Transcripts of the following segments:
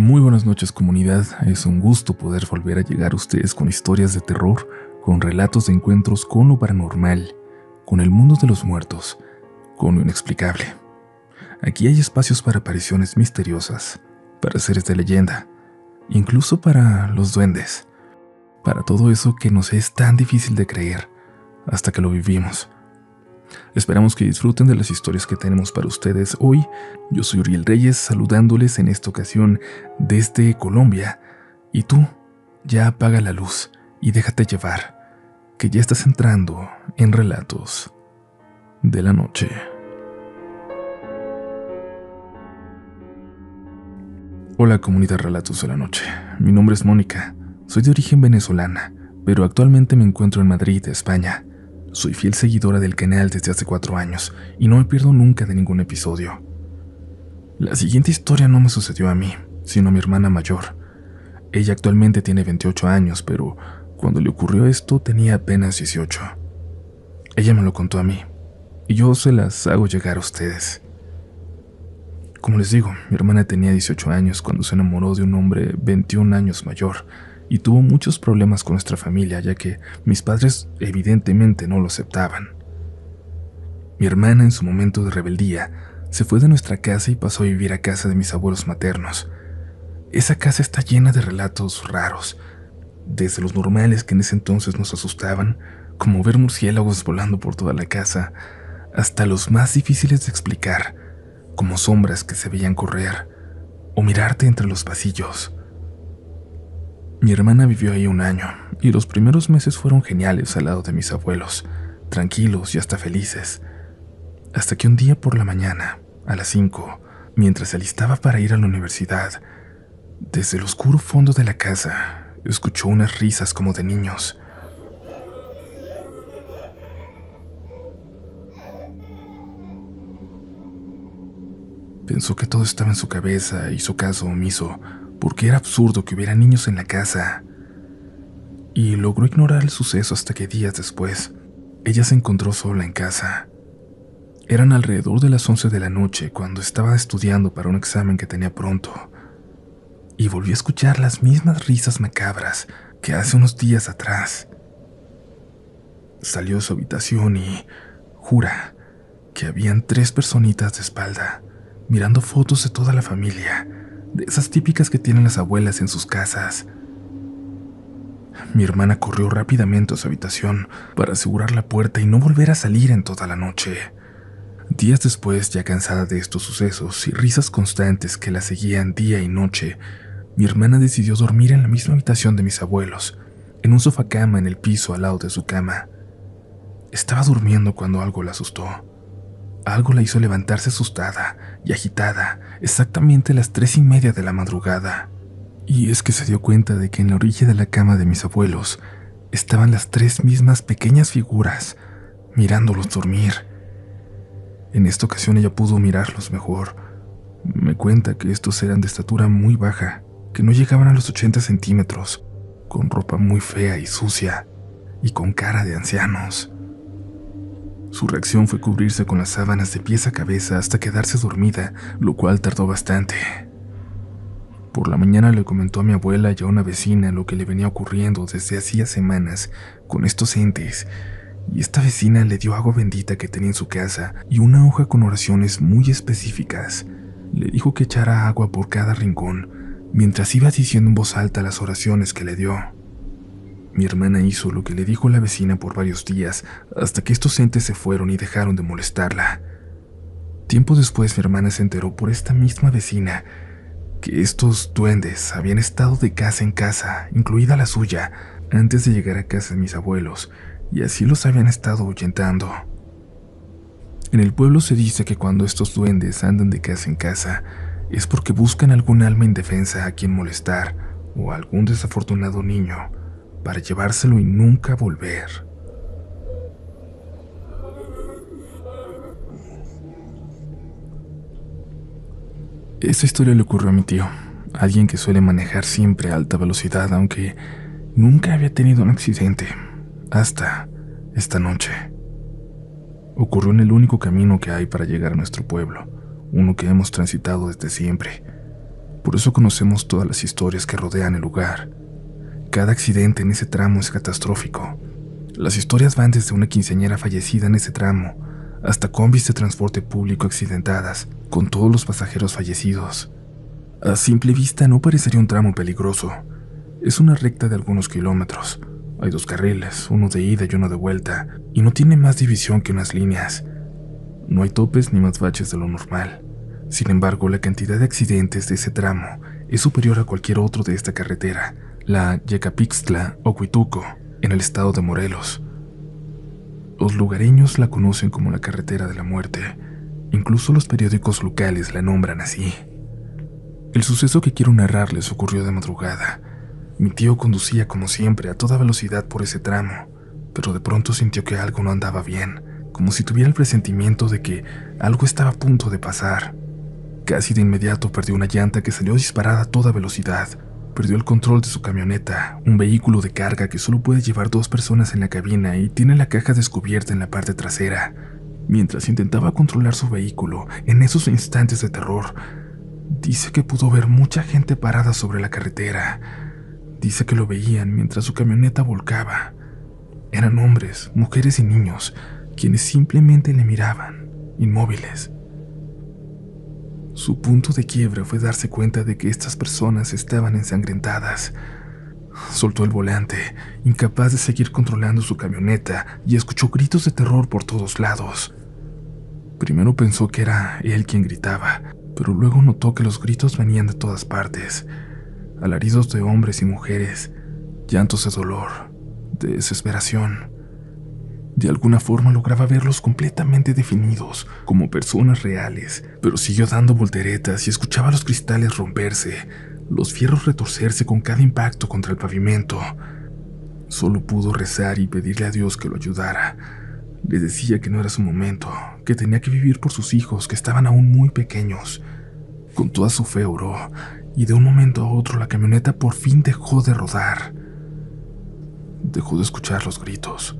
Muy buenas noches comunidad, es un gusto poder volver a llegar a ustedes con historias de terror, con relatos de encuentros con lo paranormal, con el mundo de los muertos, con lo inexplicable. Aquí hay espacios para apariciones misteriosas, para seres de leyenda, incluso para los duendes, para todo eso que nos es tan difícil de creer hasta que lo vivimos. Esperamos que disfruten de las historias que tenemos para ustedes hoy. Yo soy Uriel Reyes saludándoles en esta ocasión desde Colombia. Y tú, ya apaga la luz y déjate llevar, que ya estás entrando en relatos de la noche. Hola comunidad Relatos de la Noche, mi nombre es Mónica, soy de origen venezolana, pero actualmente me encuentro en Madrid, España. Soy fiel seguidora del canal desde hace cuatro años y no me pierdo nunca de ningún episodio. La siguiente historia no me sucedió a mí, sino a mi hermana mayor. Ella actualmente tiene 28 años, pero cuando le ocurrió esto tenía apenas 18. Ella me lo contó a mí, y yo se las hago llegar a ustedes. Como les digo, mi hermana tenía 18 años cuando se enamoró de un hombre 21 años mayor, y tuvo muchos problemas con nuestra familia, ya que mis padres evidentemente no lo aceptaban. Mi hermana, en su momento de rebeldía, se fue de nuestra casa y pasó a vivir a casa de mis abuelos maternos. Esa casa está llena de relatos raros, desde los normales que en ese entonces nos asustaban, como ver murciélagos volando por toda la casa, hasta los más difíciles de explicar, como sombras que se veían correr o mirarte entre los pasillos. Mi hermana vivió ahí un año y los primeros meses fueron geniales al lado de mis abuelos, tranquilos y hasta felices. Hasta que un día por la mañana, a las 5, mientras se alistaba para ir a la universidad, desde el oscuro fondo de la casa, escuchó unas risas como de niños. Pensó que todo estaba en su cabeza y hizo caso omiso porque era absurdo que hubiera niños en la casa. Y logró ignorar el suceso hasta que días después, ella se encontró sola en casa. Eran alrededor de las 11 de la noche cuando estaba estudiando para un examen que tenía pronto, y volvió a escuchar las mismas risas macabras que hace unos días atrás. Salió de su habitación y jura que habían tres personitas de espalda, mirando fotos de toda la familia, de esas típicas que tienen las abuelas en sus casas. Mi hermana corrió rápidamente a su habitación para asegurar la puerta y no volver a salir en toda la noche. Días después, ya cansada de estos sucesos y risas constantes que la seguían día y noche, mi hermana decidió dormir en la misma habitación de mis abuelos, en un sofá cama en el piso al lado de su cama. Estaba durmiendo cuando algo la asustó. Algo la hizo levantarse asustada y agitada exactamente a las tres y media de la madrugada. Y es que se dio cuenta de que en la orilla de la cama de mis abuelos estaban las tres mismas pequeñas figuras mirándolos dormir. En esta ocasión ella pudo mirarlos mejor. Me cuenta que estos eran de estatura muy baja, que no llegaban a los 80 centímetros, con ropa muy fea y sucia, y con cara de ancianos. Su reacción fue cubrirse con las sábanas de pies a cabeza hasta quedarse dormida, lo cual tardó bastante. Por la mañana le comentó a mi abuela y a una vecina lo que le venía ocurriendo desde hacía semanas con estos entes, y esta vecina le dio agua bendita que tenía en su casa y una hoja con oraciones muy específicas. Le dijo que echara agua por cada rincón, mientras iba diciendo en voz alta las oraciones que le dio. Mi hermana hizo lo que le dijo la vecina por varios días, hasta que estos entes se fueron y dejaron de molestarla. Tiempo después mi hermana se enteró por esta misma vecina que estos duendes habían estado de casa en casa, incluida la suya, antes de llegar a casa de mis abuelos, y así los habían estado ahuyentando. En el pueblo se dice que cuando estos duendes andan de casa en casa, es porque buscan algún alma indefensa a quien molestar o algún desafortunado niño para llevárselo y nunca volver. Esta historia le ocurrió a mi tío, alguien que suele manejar siempre a alta velocidad, aunque nunca había tenido un accidente, hasta esta noche. Ocurrió en el único camino que hay para llegar a nuestro pueblo, uno que hemos transitado desde siempre. Por eso conocemos todas las historias que rodean el lugar. Cada accidente en ese tramo es catastrófico. Las historias van desde una quinceañera fallecida en ese tramo hasta combis de transporte público accidentadas, con todos los pasajeros fallecidos. A simple vista no parecería un tramo peligroso. Es una recta de algunos kilómetros. Hay dos carriles, uno de ida y uno de vuelta, y no tiene más división que unas líneas. No hay topes ni más baches de lo normal. Sin embargo, la cantidad de accidentes de ese tramo es superior a cualquier otro de esta carretera, la Yecapixtla o Cuituco, en el estado de Morelos. Los lugareños la conocen como la carretera de la muerte, incluso los periódicos locales la nombran así. El suceso que quiero narrarles ocurrió de madrugada. Mi tío conducía como siempre a toda velocidad por ese tramo, pero de pronto sintió que algo no andaba bien, como si tuviera el presentimiento de que algo estaba a punto de pasar. Casi de inmediato perdió una llanta que salió disparada a toda velocidad. Perdió el control de su camioneta, un vehículo de carga que solo puede llevar dos personas en la cabina y tiene la caja descubierta en la parte trasera. Mientras intentaba controlar su vehículo, en esos instantes de terror, dice que pudo ver mucha gente parada sobre la carretera. Dice que lo veían mientras su camioneta volcaba. Eran hombres, mujeres y niños, quienes simplemente le miraban, inmóviles. Su punto de quiebra fue darse cuenta de que estas personas estaban ensangrentadas. Soltó el volante, incapaz de seguir controlando su camioneta, y escuchó gritos de terror por todos lados. Primero pensó que era él quien gritaba, pero luego notó que los gritos venían de todas partes. Alaridos de hombres y mujeres, llantos de dolor, de desesperación. De alguna forma lograba verlos completamente definidos, como personas reales, pero siguió dando volteretas y escuchaba los cristales romperse, los fierros retorcerse con cada impacto contra el pavimento. Solo pudo rezar y pedirle a Dios que lo ayudara. Le decía que no era su momento, que tenía que vivir por sus hijos, que estaban aún muy pequeños. Con toda su fe oró, y de un momento a otro la camioneta por fin dejó de rodar. Dejó de escuchar los gritos.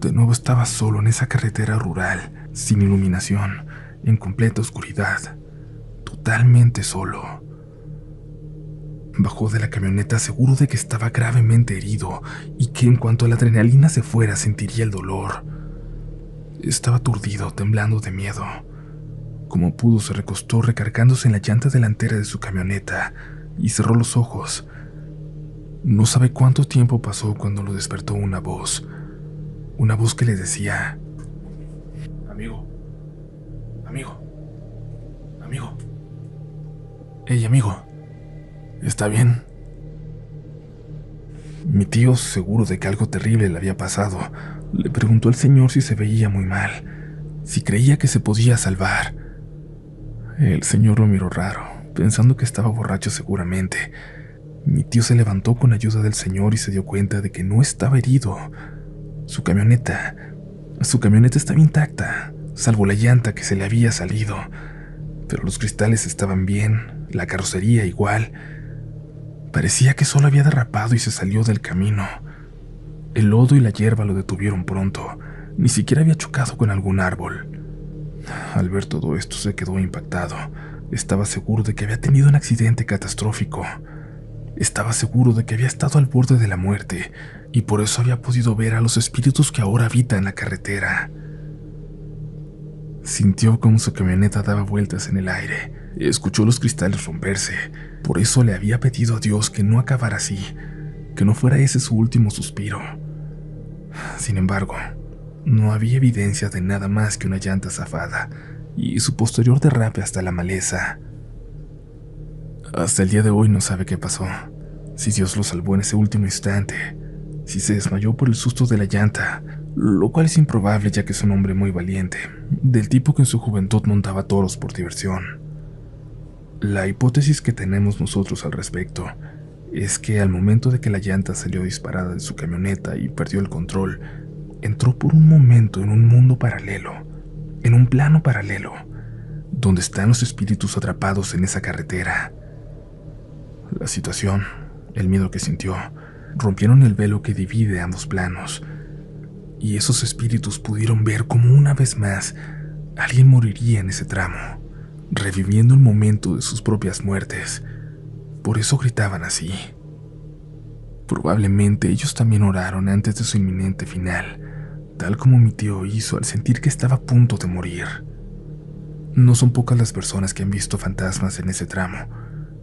De nuevo estaba solo en esa carretera rural, sin iluminación, en completa oscuridad, totalmente solo. Bajó de la camioneta seguro de que estaba gravemente herido y que en cuanto la adrenalina se fuera sentiría el dolor. Estaba aturdido, temblando de miedo. Como pudo, se recostó recargándose en la llanta delantera de su camioneta y cerró los ojos. No sabe cuánto tiempo pasó cuando lo despertó una voz una voz que le decía, amigo, amigo, amigo, hey amigo, ¿está bien? Mi tío, seguro de que algo terrible le había pasado, le preguntó al señor si se veía muy mal, si creía que se podía salvar. El señor lo miró raro, pensando que estaba borracho seguramente. Mi tío se levantó con ayuda del señor y se dio cuenta de que no estaba herido, su camioneta. Su camioneta estaba intacta, salvo la llanta que se le había salido. Pero los cristales estaban bien, la carrocería igual. Parecía que solo había derrapado y se salió del camino. El lodo y la hierba lo detuvieron pronto. Ni siquiera había chocado con algún árbol. Al ver todo esto se quedó impactado. Estaba seguro de que había tenido un accidente catastrófico. Estaba seguro de que había estado al borde de la muerte y por eso había podido ver a los espíritus que ahora habitan la carretera. Sintió como su camioneta daba vueltas en el aire, escuchó los cristales romperse, por eso le había pedido a Dios que no acabara así, que no fuera ese su último suspiro. Sin embargo, no había evidencia de nada más que una llanta zafada y su posterior derrape hasta la maleza. Hasta el día de hoy no sabe qué pasó, si Dios lo salvó en ese último instante si se desmayó por el susto de la llanta, lo cual es improbable ya que es un hombre muy valiente, del tipo que en su juventud montaba toros por diversión. La hipótesis que tenemos nosotros al respecto es que al momento de que la llanta salió disparada de su camioneta y perdió el control, entró por un momento en un mundo paralelo, en un plano paralelo, donde están los espíritus atrapados en esa carretera. La situación, el miedo que sintió, rompieron el velo que divide ambos planos, y esos espíritus pudieron ver como una vez más alguien moriría en ese tramo, reviviendo el momento de sus propias muertes. Por eso gritaban así. Probablemente ellos también oraron antes de su inminente final, tal como mi tío hizo al sentir que estaba a punto de morir. No son pocas las personas que han visto fantasmas en ese tramo,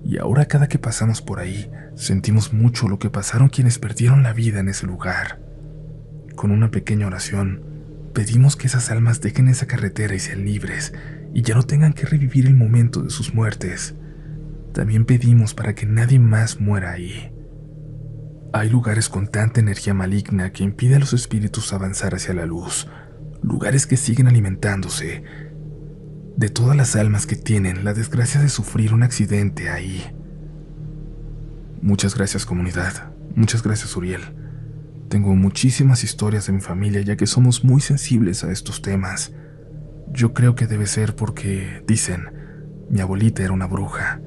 y ahora cada que pasamos por ahí, sentimos mucho lo que pasaron quienes perdieron la vida en ese lugar. Con una pequeña oración, pedimos que esas almas dejen esa carretera y sean libres, y ya no tengan que revivir el momento de sus muertes. También pedimos para que nadie más muera ahí. Hay lugares con tanta energía maligna que impide a los espíritus avanzar hacia la luz, lugares que siguen alimentándose de todas las almas que tienen la desgracia de sufrir un accidente ahí. Muchas gracias comunidad, muchas gracias Uriel. Tengo muchísimas historias de mi familia ya que somos muy sensibles a estos temas. Yo creo que debe ser porque, dicen, mi abuelita era una bruja.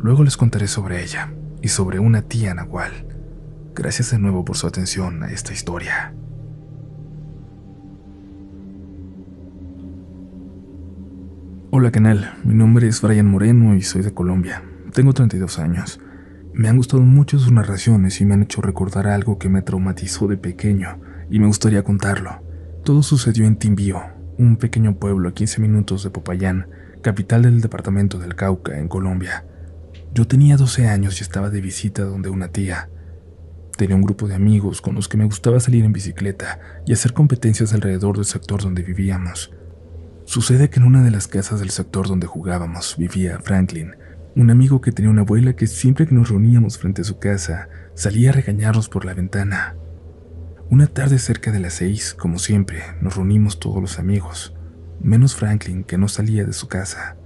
Luego les contaré sobre ella y sobre una tía nahual. Gracias de nuevo por su atención a esta historia. Hola canal, mi nombre es Brian Moreno y soy de Colombia. Tengo 32 años. Me han gustado mucho sus narraciones y me han hecho recordar algo que me traumatizó de pequeño y me gustaría contarlo. Todo sucedió en Timbío, un pequeño pueblo a 15 minutos de Popayán, capital del departamento del Cauca, en Colombia. Yo tenía 12 años y estaba de visita donde una tía. Tenía un grupo de amigos con los que me gustaba salir en bicicleta y hacer competencias alrededor del sector donde vivíamos. Sucede que en una de las casas del sector donde jugábamos vivía Franklin, un amigo que tenía una abuela que siempre que nos reuníamos frente a su casa salía a regañarnos por la ventana. Una tarde cerca de las seis, como siempre, nos reunimos todos los amigos, menos Franklin que no salía de su casa.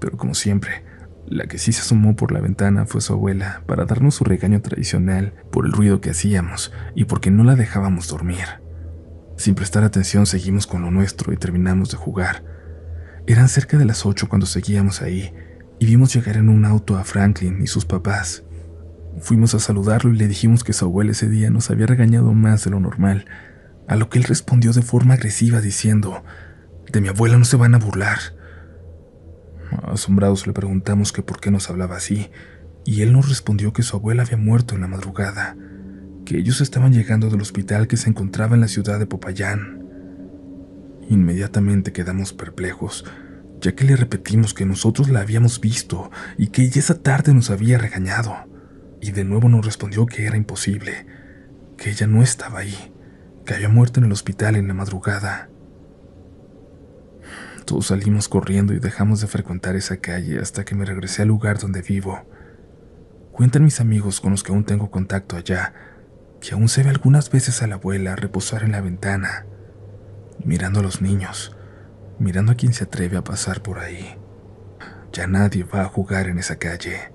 Pero como siempre, la que sí se asomó por la ventana fue su abuela para darnos su regaño tradicional por el ruido que hacíamos y porque no la dejábamos dormir. Sin prestar atención seguimos con lo nuestro y terminamos de jugar. Eran cerca de las ocho cuando seguíamos ahí y vimos llegar en un auto a Franklin y sus papás. Fuimos a saludarlo y le dijimos que su abuela ese día nos había regañado más de lo normal, a lo que él respondió de forma agresiva diciendo, de mi abuela no se van a burlar. Asombrados le preguntamos que por qué nos hablaba así, y él nos respondió que su abuela había muerto en la madrugada, que ellos estaban llegando del hospital que se encontraba en la ciudad de Popayán. Inmediatamente quedamos perplejos, ya que le repetimos que nosotros la habíamos visto y que ella esa tarde nos había regañado, y de nuevo nos respondió que era imposible, que ella no estaba ahí, que había muerto en el hospital en la madrugada. Todos salimos corriendo y dejamos de frecuentar esa calle hasta que me regresé al lugar donde vivo. Cuentan mis amigos con los que aún tengo contacto allá, que aún se ve algunas veces a la abuela reposar en la ventana, mirando a los niños, mirando a quien se atreve a pasar por ahí. Ya nadie va a jugar en esa calle.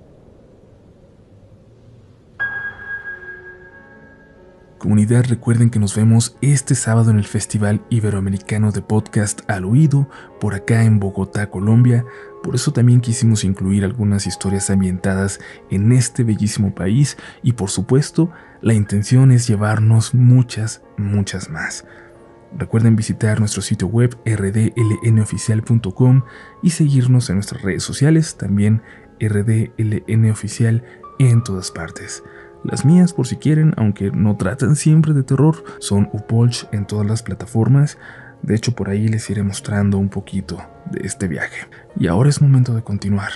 Comunidad, recuerden que nos vemos este sábado en el Festival Iberoamericano de Podcast al Oído, por acá en Bogotá, Colombia. Por eso también quisimos incluir algunas historias ambientadas en este bellísimo país y por supuesto, la intención es llevarnos muchas, muchas más. Recuerden visitar nuestro sitio web rdlnoficial.com y seguirnos en nuestras redes sociales, también rdlnoficial en todas partes. Las mías, por si quieren, aunque no tratan siempre de terror, son Upolch en todas las plataformas. De hecho, por ahí les iré mostrando un poquito de este viaje. Y ahora es momento de continuar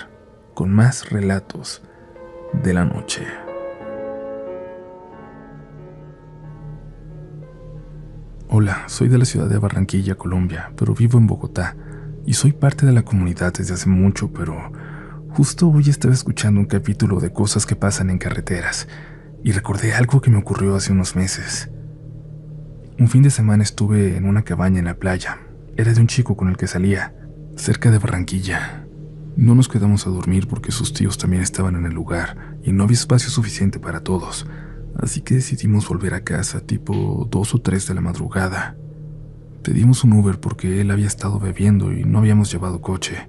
con más relatos de la noche. Hola, soy de la ciudad de Barranquilla, Colombia, pero vivo en Bogotá y soy parte de la comunidad desde hace mucho, pero justo hoy estaba escuchando un capítulo de cosas que pasan en carreteras y recordé algo que me ocurrió hace unos meses. Un fin de semana estuve en una cabaña en la playa. Era de un chico con el que salía, cerca de Barranquilla. No nos quedamos a dormir porque sus tíos también estaban en el lugar y no había espacio suficiente para todos, así que decidimos volver a casa tipo 2 o 3 de la madrugada. Pedimos un Uber porque él había estado bebiendo y no habíamos llevado coche.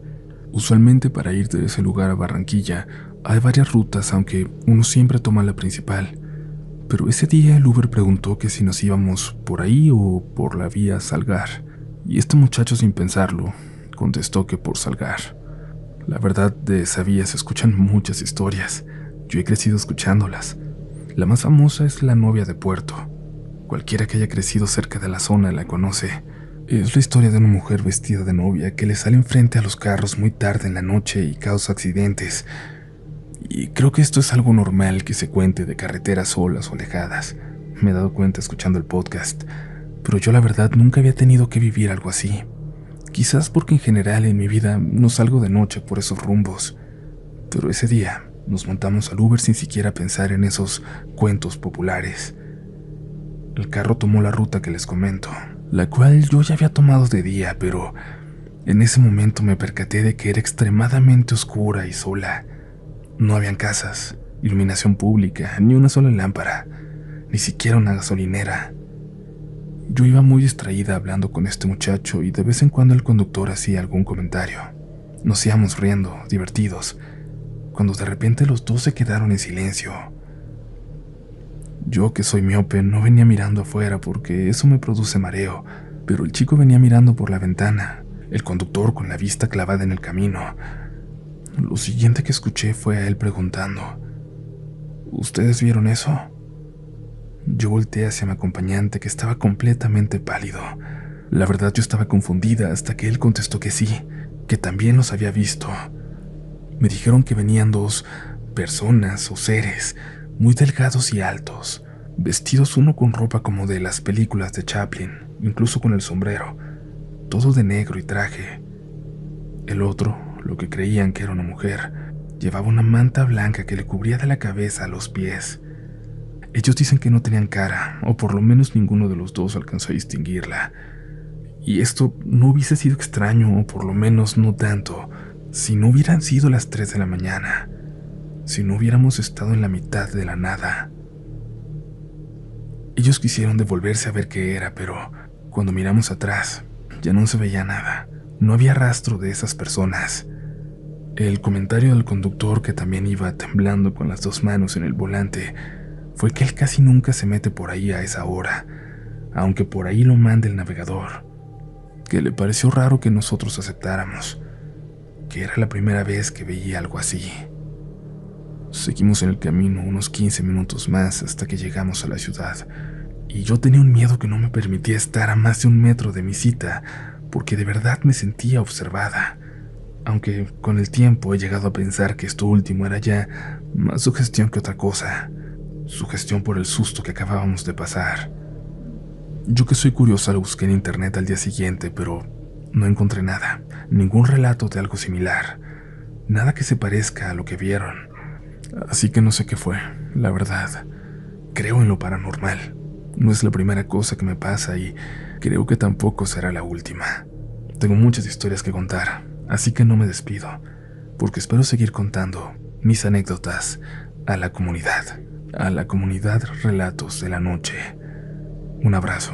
Usualmente para ir de ese lugar a Barranquilla hay varias rutas, aunque uno siempre toma la principal. Pero ese día el Uber preguntó que si nos íbamos por ahí o por la vía Salgar. Y este muchacho sin pensarlo contestó que por Salgar. La verdad, de esa vía se escuchan muchas historias. Yo he crecido escuchándolas. La más famosa es la novia de Puerto. Cualquiera que haya crecido cerca de la zona la conoce. Es la historia de una mujer vestida de novia que le sale enfrente a los carros muy tarde en la noche y causa accidentes. Y creo que esto es algo normal que se cuente de carreteras solas o alejadas. Me he dado cuenta escuchando el podcast, pero yo la verdad nunca había tenido que vivir algo así. Quizás porque en general en mi vida no salgo de noche por esos rumbos. Pero ese día nos montamos al Uber sin siquiera pensar en esos cuentos populares. El carro tomó la ruta que les comento, la cual yo ya había tomado de día, pero en ese momento me percaté de que era extremadamente oscura y sola. No habían casas, iluminación pública, ni una sola lámpara, ni siquiera una gasolinera. Yo iba muy distraída hablando con este muchacho y de vez en cuando el conductor hacía algún comentario. Nos íbamos riendo, divertidos, cuando de repente los dos se quedaron en silencio. Yo, que soy miope, no venía mirando afuera porque eso me produce mareo, pero el chico venía mirando por la ventana, el conductor con la vista clavada en el camino. Lo siguiente que escuché fue a él preguntando, ¿Ustedes vieron eso? Yo volteé hacia mi acompañante que estaba completamente pálido. La verdad yo estaba confundida hasta que él contestó que sí, que también los había visto. Me dijeron que venían dos personas o seres, muy delgados y altos, vestidos uno con ropa como de las películas de Chaplin, incluso con el sombrero, todo de negro y traje. El otro, lo que creían que era una mujer, llevaba una manta blanca que le cubría de la cabeza a los pies. Ellos dicen que no tenían cara, o por lo menos ninguno de los dos alcanzó a distinguirla. Y esto no hubiese sido extraño, o por lo menos no tanto, si no hubieran sido las 3 de la mañana, si no hubiéramos estado en la mitad de la nada. Ellos quisieron devolverse a ver qué era, pero cuando miramos atrás, ya no se veía nada. No había rastro de esas personas. El comentario del conductor, que también iba temblando con las dos manos en el volante, fue que él casi nunca se mete por ahí a esa hora, aunque por ahí lo mande el navegador, que le pareció raro que nosotros aceptáramos, que era la primera vez que veía algo así. Seguimos en el camino unos 15 minutos más hasta que llegamos a la ciudad, y yo tenía un miedo que no me permitía estar a más de un metro de mi cita, porque de verdad me sentía observada, aunque con el tiempo he llegado a pensar que esto último era ya más sugestión que otra cosa sugestión por el susto que acabábamos de pasar. Yo que soy curiosa lo busqué en internet al día siguiente, pero no encontré nada, ningún relato de algo similar, nada que se parezca a lo que vieron. Así que no sé qué fue, la verdad. Creo en lo paranormal. No es la primera cosa que me pasa y creo que tampoco será la última. Tengo muchas historias que contar, así que no me despido, porque espero seguir contando mis anécdotas a la comunidad a la comunidad Relatos de la Noche. Un abrazo.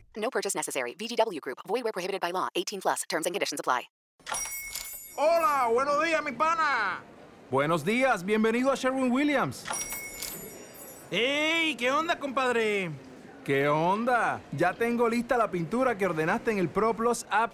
No purchase necessary. VGW Group. Void where prohibited by law. 18 plus. Terms and conditions apply. Hola, buenos días, mi pana. Buenos días, bienvenido a Sherwin Williams. ¡Ey! ¿Qué onda, compadre? ¿Qué onda? Ya tengo lista la pintura que ordenaste en el ProPlus app.